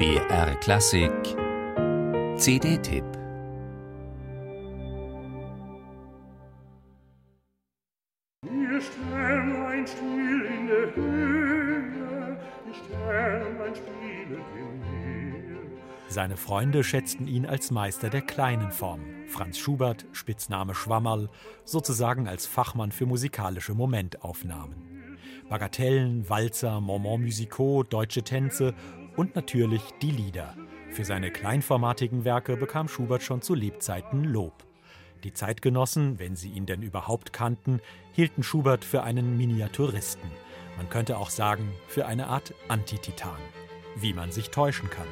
BR Klassik CD-Tipp Wir stellen ein Spiel in der Höhe, wir stellen ein Spiel in Meer. Seine Freunde schätzten ihn als Meister der kleinen Form. Franz Schubert, Spitzname Schwammerl, sozusagen als Fachmann für musikalische Momentaufnahmen. Bagatellen, Walzer, Moments musicaux, deutsche Tänze und natürlich die Lieder. Für seine kleinformatigen Werke bekam Schubert schon zu Lebzeiten Lob. Die Zeitgenossen, wenn sie ihn denn überhaupt kannten, hielten Schubert für einen Miniaturisten. Man könnte auch sagen, für eine Art Antititan. Wie man sich täuschen kann.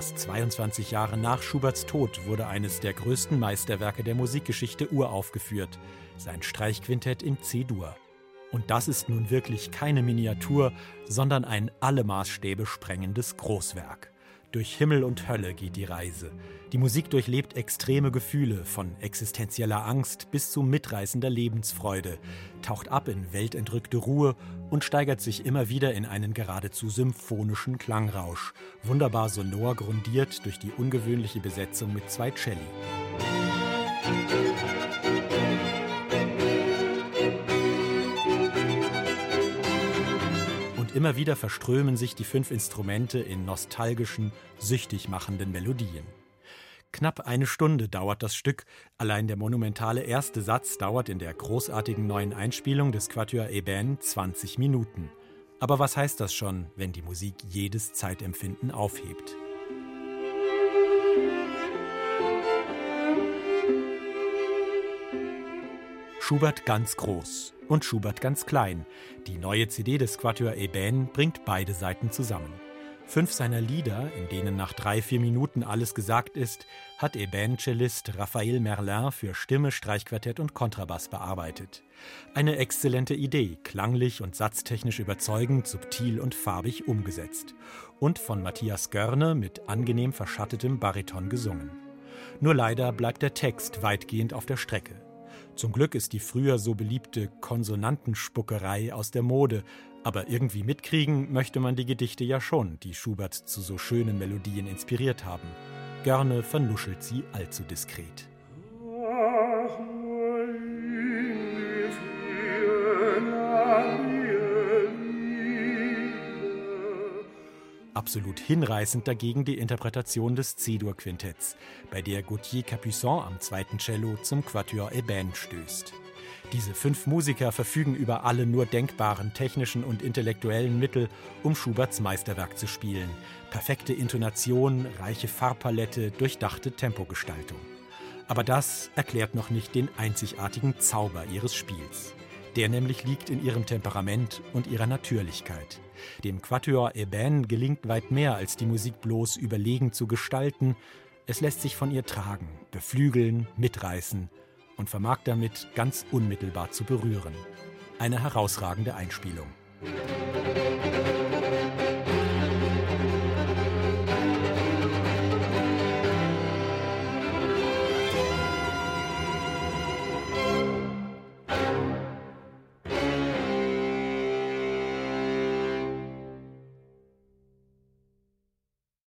Erst 22 Jahre nach Schuberts Tod wurde eines der größten Meisterwerke der Musikgeschichte uraufgeführt, sein Streichquintett in C-Dur. Und das ist nun wirklich keine Miniatur, sondern ein alle Maßstäbe sprengendes Großwerk. Durch Himmel und Hölle geht die Reise. Die Musik durchlebt extreme Gefühle, von existenzieller Angst bis zu mitreißender Lebensfreude, taucht ab in weltentrückte Ruhe und steigert sich immer wieder in einen geradezu symphonischen Klangrausch, wunderbar sonor grundiert durch die ungewöhnliche Besetzung mit zwei Celli. Und immer wieder verströmen sich die fünf Instrumente in nostalgischen, süchtig machenden Melodien. Knapp eine Stunde dauert das Stück, allein der monumentale erste Satz dauert in der großartigen neuen Einspielung des Quatuor Eben 20 Minuten. Aber was heißt das schon, wenn die Musik jedes Zeitempfinden aufhebt? Schubert ganz groß und Schubert ganz klein. Die neue CD des Quatuor Eben bringt beide Seiten zusammen. Fünf seiner Lieder, in denen nach drei, vier Minuten alles gesagt ist, hat Eben-Cellist Raphael Merlin für Stimme, Streichquartett und Kontrabass bearbeitet. Eine exzellente Idee, klanglich und satztechnisch überzeugend, subtil und farbig umgesetzt. Und von Matthias Görne mit angenehm verschattetem Bariton gesungen. Nur leider bleibt der Text weitgehend auf der Strecke. Zum Glück ist die früher so beliebte Konsonantenspuckerei aus der Mode, aber irgendwie mitkriegen möchte man die Gedichte ja schon, die Schubert zu so schönen Melodien inspiriert haben. Gerne vernuschelt sie allzu diskret. Absolut hinreißend dagegen die Interpretation des C-Dur-Quintetts, bei der Gauthier Capuçon am zweiten Cello zum Quatuor Eben stößt. Diese fünf Musiker verfügen über alle nur denkbaren technischen und intellektuellen Mittel, um Schuberts Meisterwerk zu spielen. Perfekte Intonation, reiche Farbpalette, durchdachte Tempogestaltung. Aber das erklärt noch nicht den einzigartigen Zauber ihres Spiels. Der nämlich liegt in ihrem Temperament und ihrer Natürlichkeit. Dem Quatuor Eben gelingt weit mehr als die Musik bloß überlegen zu gestalten. Es lässt sich von ihr tragen, beflügeln, mitreißen und vermag damit ganz unmittelbar zu berühren. Eine herausragende Einspielung.